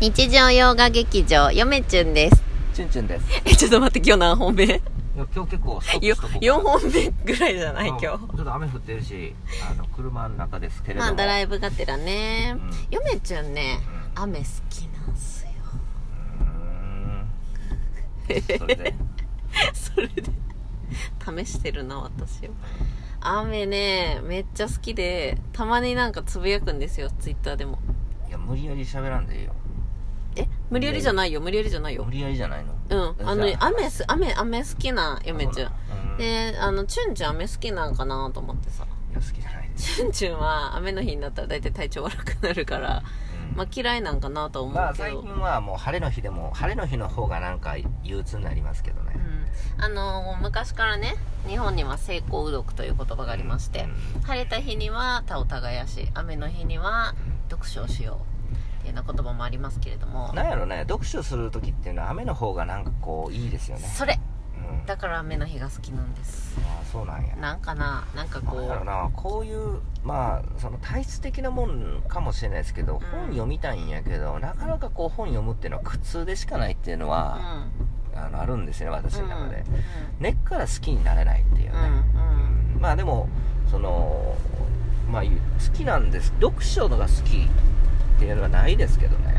日常洋画劇場、よめちゅんです。チュンチュンです。え、ちょっと待って、今日何本目？いや今日結構ストッよプしとこうか4本目ぐらいじゃない？今日。うんちょっと雨降ってるし、あの、車の中ですけれども。まあ、ドライブがてらね。うよめちゅんね、う雨好きなんすよ。うーん。それで。それで、試してるな、私を。雨ね、めっちゃ好きで、たまになんかつぶやくんですよ、ツイッターでも。いや、無理やり喋らんでいいよ。え無理やりじゃないよ、無理やりじゃないよ無。理やりじゃないの？うん。あの雨す、雨、雨好きな、よめちゅん。で、あの、チュンチュン雨好きなんかなと思ってさ。や、好きじゃない。チュンチュンは雨の日になったら大体体調悪くなるから、うんまあ嫌いなんかなと思まあ、うけど。最近はもう晴れの日でも、晴れの日の方がなんか憂鬱になりますけどねう。ん、あの昔からね日本には晴光雨読という言葉がありまして、うん晴れた日には田を耕し雨の日には読書をしよういうような言葉もありますけれども。なんやろね、読書する時っていうのは雨の方がなんかこう、いいですよね。それ。うん。だから雨の日が好きなんです。ああ、そうなんや。なんかななんかこなんな。こういうまあその体質的なもんかもしれないですけど、本読みたいんやけどなかなかこう本読むっていうのは苦痛でしかないっていうのうん。は、あのあるんですよね私の中で、う根っから好きになれないっていうね、んうん。うん。まあでもそのまあ好きなんです。読書のが好きっていうのはないですけどね、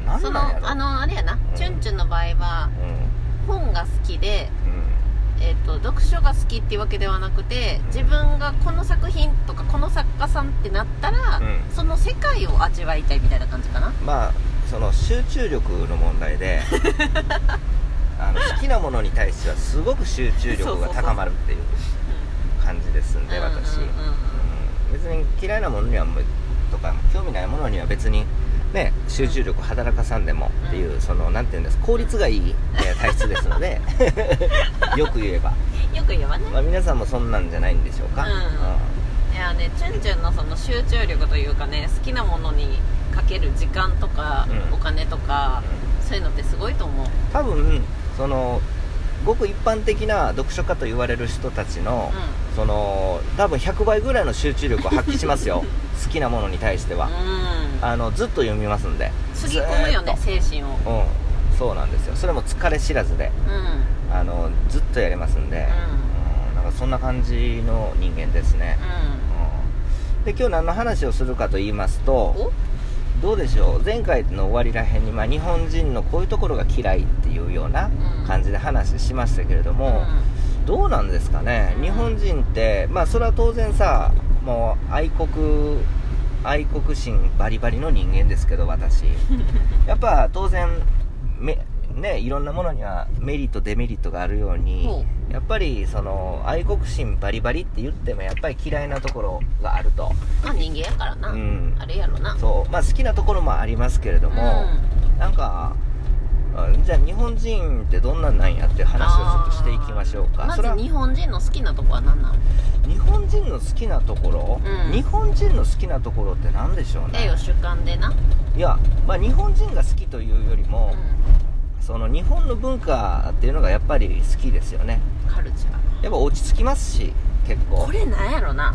うん。なんそのあのあれやな、チュンチュンの場合はうん。本が好きでうん。えー、と読書が好きっていうわけではなくて自分がこの作品とかこの作家さんってなったら、うん。その世界を味わいたいみたいな感じかな。まあその集中力の問題で あの好きなものに対してはすごく集中力が高まるっていう感じですんで私、別に嫌いなものにはもうとか興味ないものには別にね集中力働かさんでもっていう、そのなんていうんです効率がいい、えー 体質ですので よく言えば、よく言えばね、まあ、皆さんもそんなんじゃないんでしょうか、うん。いやねチュンチュンのその集中力というかね好きなものにかける時間とか、うん。お金とか、そういうのってすごいと思う。多分そのごく一般的な読書家と言われる人たちの、その多分100倍ぐらいの集中力を発揮しますよ。好きなものに対しては、うん。あのずっと読みますんで。つぎ込むよね精神を。とうん。そうなんですよ。それも疲れ知らずで。うん。あのずっとやれますんで、うん。なんかそんな感じの人間ですね、うん。で今日何の話をするかと言いますとお？どうでしょう？前回の終わりらへんに、まあ、日本人のこういうところが嫌いっていうようなうん。感じで話しましたけれども、どうなんですかね、うん。日本人って、まあ、それは当然さ、もう愛国、愛国心バリバリの人間ですけど、私、やっぱ当然、めね、いろんなものにはメリット、デメリットがあるようにほ、やっぱりその愛国心バリバリって言っても、やっぱり嫌いなところがあると、まあ人間やからな、うん。あれやろな。そう。まあ、好きなところもありますけれども、なんか、あじゃあ日本人ってどんなんなんやって話をちょっとしていきましょうか。まず日本人の好きなとこは何なの日本人の好きなところ、うん。日本人の好きなところって何でしょうね。主観でな。いや、まあ、日本人が好きというよりも、うその日本の文化っていうのがやっぱり好きですよね。んカルチャー。やっぱ落ち着きますし結構。これなんやろな。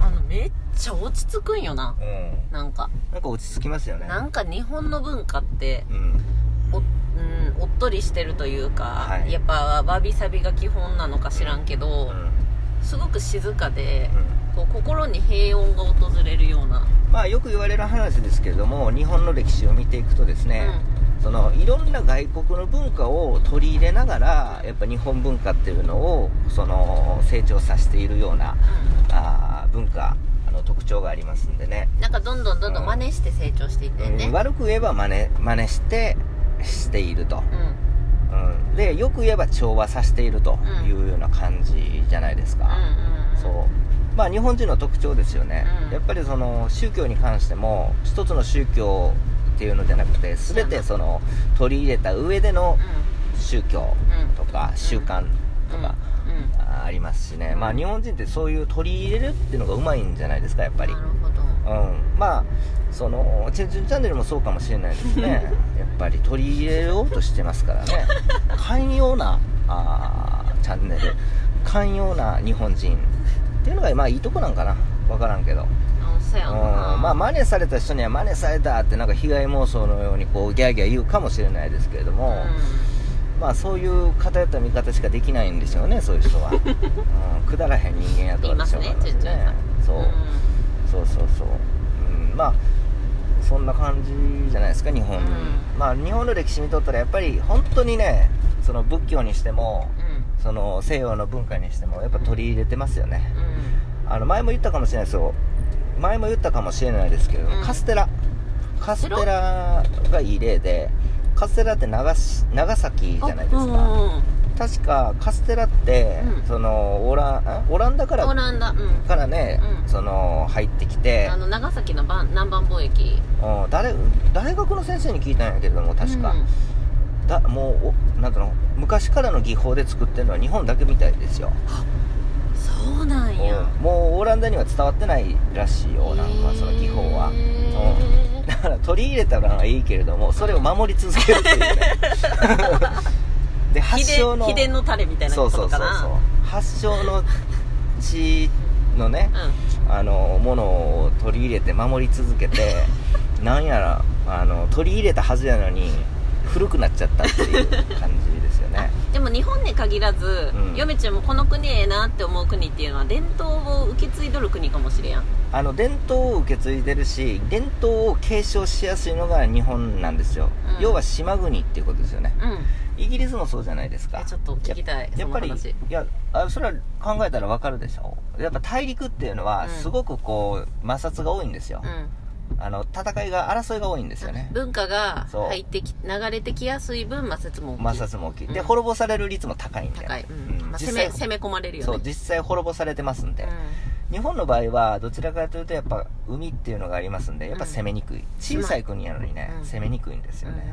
あのめっちゃ落ち着くんよな。うん、うん、なんか。なんか落ち着きますよね。なんか日本の文化ってうん。お,、うん、おっとりしてるというか、はい。やっぱわびさびが基本なのか知らんけど、うん。すごく静かで、うん。こう心に平穏が訪れるような、まあよく言われる話ですけれども日本の歴史を見ていくとですね、そのいろんな外国の文化を取り入れながらやっぱ日本文化っていうのをその成長させているようなあー文化あの特徴がありますんでね、うん、なんかどんどんどんどん真似して成長していってんね。うん悪く言えば真似真似してしていると、うん。うん。うん、でよく言えば調和させているというような感じじゃないですか、うん。そうまあ日本人の特徴ですよね、うん。やっぱりその宗教に関しても一つの宗教っていうのじゃなくて全てその取り入れた上での宗教とか習慣とかあありますしね、まあ日本人ってそういう取り入れるっていうのがうまいんじゃないですかやっぱり。なるほど。うん。まあそのチェンチュンチャンネルもそうかもしれないですね。やっぱり取り入れようとしてますからね。寛容なあーチャンネル。寛容な日本人っていうのがまあいいとこなんかな。分からんけど。うやんな。まあ真似された人には真似されたってなんか被害妄想のようにこうギャーギャー言うかもしれないですけれども、まあそういう偏った見方しかできないんでしょうねそういう人は、うん、くだらへん人間やと私は思いますねねそう、うん。そうそうそう、うん、まあそんな感じじゃないですか日本、うん。まあ日本の歴史見とったらやっぱり本当にねその仏教にしてもうんその西洋の文化にしてもやっぱ取り入れてますよね、うん。あの前も言ったかもしれないですよ。前も言ったかもしれないですけど、うん。カステラ。カステラがいい例でカステラって長し長崎じゃないですか、うん確かカステラって、うん。そのオラオランダからオランダうん。からね、うん。その入ってきてあの長崎の南蛮貿易。うん誰大学の先生に聞いたんやけれども確か、うんだもうおなんだろう昔からの技法で作ってるのは日本だけみたいですよ、そうなんや。うん。もうオランダには伝わってないらしいよなんかその技法は、へーだから取り入れたらいいけれどもそれを守り続けるっていうね。で発秘祥の伝秘伝のタレみたいなそうことかな。そうそうそう発祥の地のね、うん。あのものを取り入れて守り続けてなんやらあの取り入れたはずやのに古くなっちゃったっていう感じですよね。でも日本に限らず、うん。嫁ちゃんもこの国ええなって思う国っていうのは伝統を受け継いどる国かもしれやん。あの伝統を受け継いでるし伝統を継承しやすいのが日本なんですよ、うん。要は島国っていうことですよね。うん。イギリスもそうじゃないですか。えちょっと聞きたいやっぱりいやあそれは考えたらわかるでしょ。やっぱ大陸っていうのはうん。すごくこう摩擦が多いんですよ、うんあの戦いが争いが多いんですよね。文化が入ってき流れてきやすい分摩擦も大きい摩擦も大きい、でうん。滅ぼされる率も高いんで高い、うん。まあ、攻め攻め込まれるよね。そう実際滅ぼされてますんで、う日本の場合はどちらかというとやっぱ海っていうのがありますんでやっぱ攻めにくい、小さい国なのにね、うん。攻めにくいんですよね、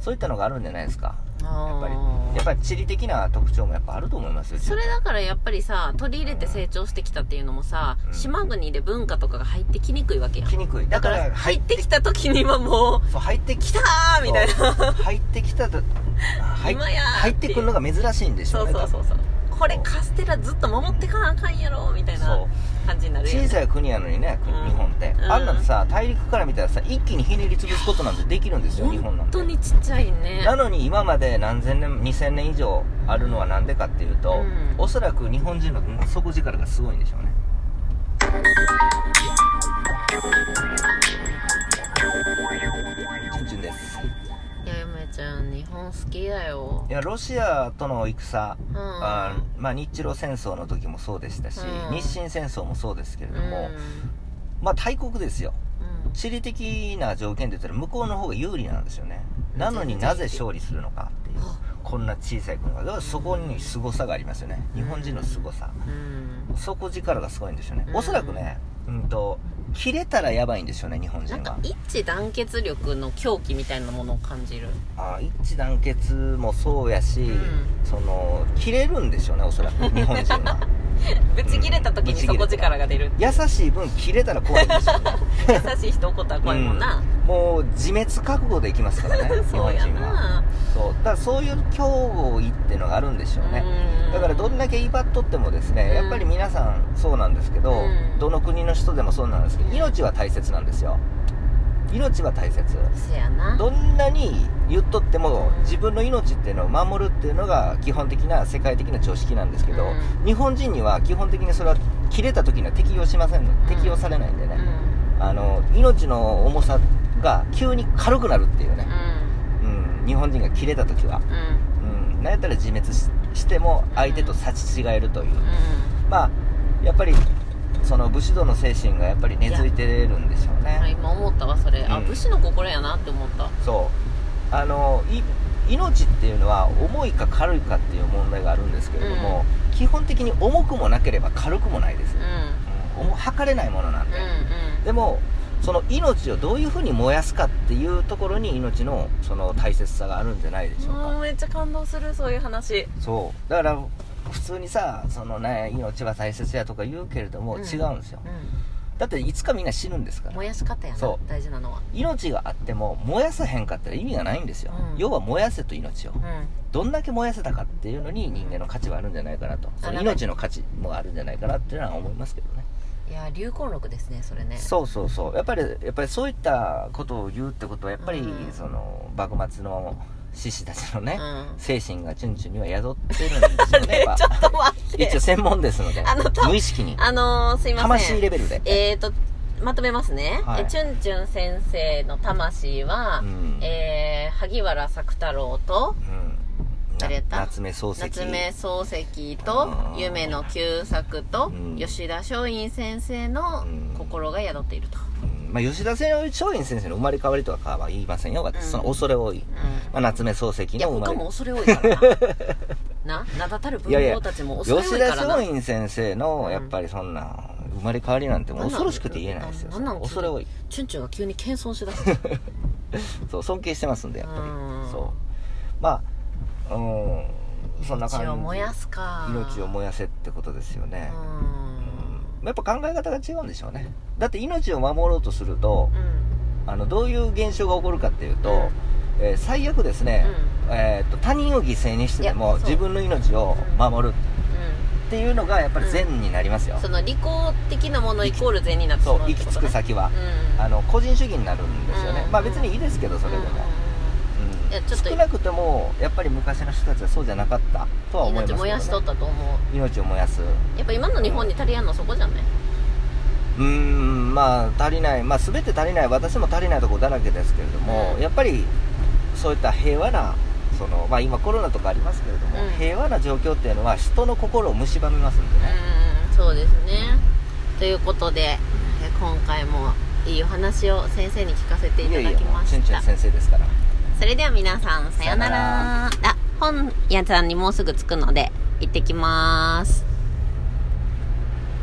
そういったのがあるんじゃないですか。やっぱりやっぱり地理的な特徴もやっぱあると思いますよそれだからやっぱりさ取り入れて成長してきたっていうのもさ、うん。島国で文化とかが入ってきにくいわけやん。来にくい。だから入ってきた時にはもうそう入ってき来たーみたいな。そう。入ってきたと入今やー入ってくるのが珍しいんでしょそううねそうそう。そうこれカステラずっと守ってかなあかんやろみたいな。そう感じになるよね。小さい国やのにね、国うん。日本って、うん。あんなのさ大陸から見たらさ一気にひねり潰すことなんてできるんですよ日本なんて。本当にちっちゃいね。なのに今まで何千年2000年以上あるのは何でかっていうと、うん。おそらく日本人の底力がすごいんでしょうね本好きだよ。いやロシアとの戦、うん。あまあ、日露戦争の時もそうでしたし、うん。日清戦争もそうですけれうん。ども、まあ大国ですよ。うん。地理的な条件で言ったら向こうの方が有利なんですよね。なのになぜ勝利するのかっていうこんな小さい国が。だからそこに凄さがありますよね。日本人の凄さ。うん。底力がすごいんでしょうね。うん。おそらくねうんと切れたらやばいんでしょうね日本人なんかは一致団結力の狂気みたいなものを感じる。あ一致団結もそうやし、うん。その切れるんでしょうねおそらく日本人は。ぶち切れた時に底力が出る。優しい分切れたら怖いんですよ。ね 優しい人怒ったら怖いもんな、うん。もう自滅覚悟でいきますからね日 そうや本人は。なそう。だからそういう脅威っていうのがあるんでしょうね。うん。だからどんだけ威張っとってもですね、うんやっぱり皆さんそうなんですけど、うん。どの国の人でもそうなんですけど命は大切なんですよ。命は大切。どんなに言っとっても自分の命っていうのを守るっていうのが基本的な世界的な常識なんですけど、うん。日本人には基本的にそれは切れた時には適用しませんの、適用されないんでね、あの命の重さが急に軽くなるっていうね。う、ん。うん、日本人が切れた時は、うん。うん、なんやったら自滅ししても相手と差し違えるという、うん。まあやっぱりその武士道の精神がやっぱり根付いてるんでしょうね。あ今思ったわそれ、あうん。武士の心やなって思った。そう。あのい命っていうのは重いか軽いかっていう問題があるんですけれども、基本的に重くもなければ軽くもないです。う、ん。うん、重測れないものなんうんで、うん。でもその命をどういうふうに燃やすかっていうところに命のその大切さがあるんじゃないでしょうか、めっちゃ感動するそういう話。そう。だから普通にさそのね命は大切やとか言うけれどもうん。違うんですよ、うだっていつかみんな死ぬんですから。ん燃やし方やなそう。大事なのは。命があっても燃やさへんかったら意味がないんですよ、うん。要は燃やせと命を、うん。どんだけ燃やせたかっていうのに人間の価値はあるんじゃないかなと。その命の価値もあるんじゃないかなっていうのは思いますけどね。いや流行録ですねそれね。そうそうそう。やっぱりやっぱりそういったことを言うってことはやっぱり、うん。その幕末の志士たちのね、うん。精神がチュンチュンには宿ってるんですよね やっぱ。ちょっと待って。一応専門ですのであのた無意識に。あのー、すいません。魂レベルで。えーとまとめますね、はい。えチュンチュン先生の魂は、うん。えー萩原作太郎とうん。誰やったな夏目漱石。夏目漱石とうん。夢の旧作と、うん。吉田松陰先生のうん。心が宿っていると、うんまあ、吉田松陰先生の生まれ変わりとかは言いませんよ。私、うん。その恐れ多い、うん。まあ、夏目漱石の生まれ。他も恐れ多いからな。な名だたる文豪たちも恐れ多吉田いからな。松陰先生のやっぱりそんな生まれ変わりなんてもう恐ろしくて言えないですよ。なんなん？恐れ多い。チュンチュンが急に謙遜しだす。そう尊敬してますんでやっぱり。うん。そう。まあうん。そんな感じ。命を燃やすか。命を燃やせってことですよね、うんやっぱ考え方が違うんでしょうね。だって命を守ろうとするとうん。あのどういう現象が起こるかっていうと、うん。えー最悪ですね、えー、と他人を犠牲にしてでも自分の命を守る。っていうのがやっぱり善になりますよ、その利己的なものイコール善になってしまそうう行き着く先は、うん。あの個人主義になるんですよね、うん。まあ別にいいですけどそれでも、うんうんいやちょっと。少なくともやっぱり昔の人たちはそうじゃなかったとは思いますけど、ね、命燃やしとったと思う。命を燃やす。やっぱ今の日本に足りやんのそこじゃない？うーんまあ足りない。まあ全て足りない。私も足りないところだらけですけれども、うん。やっぱりそういった平和なそのまあ今コロナとかありますけれども、うん。平和な状況っていうのは人の心を蝕みますんでね、うんそうですね。ということでえ今回もいいお話を先生に聞かせていただきました。チュンチュン先生ですからそれでは皆さんさようなら。あ本屋さんにもうすぐ着くので行ってきます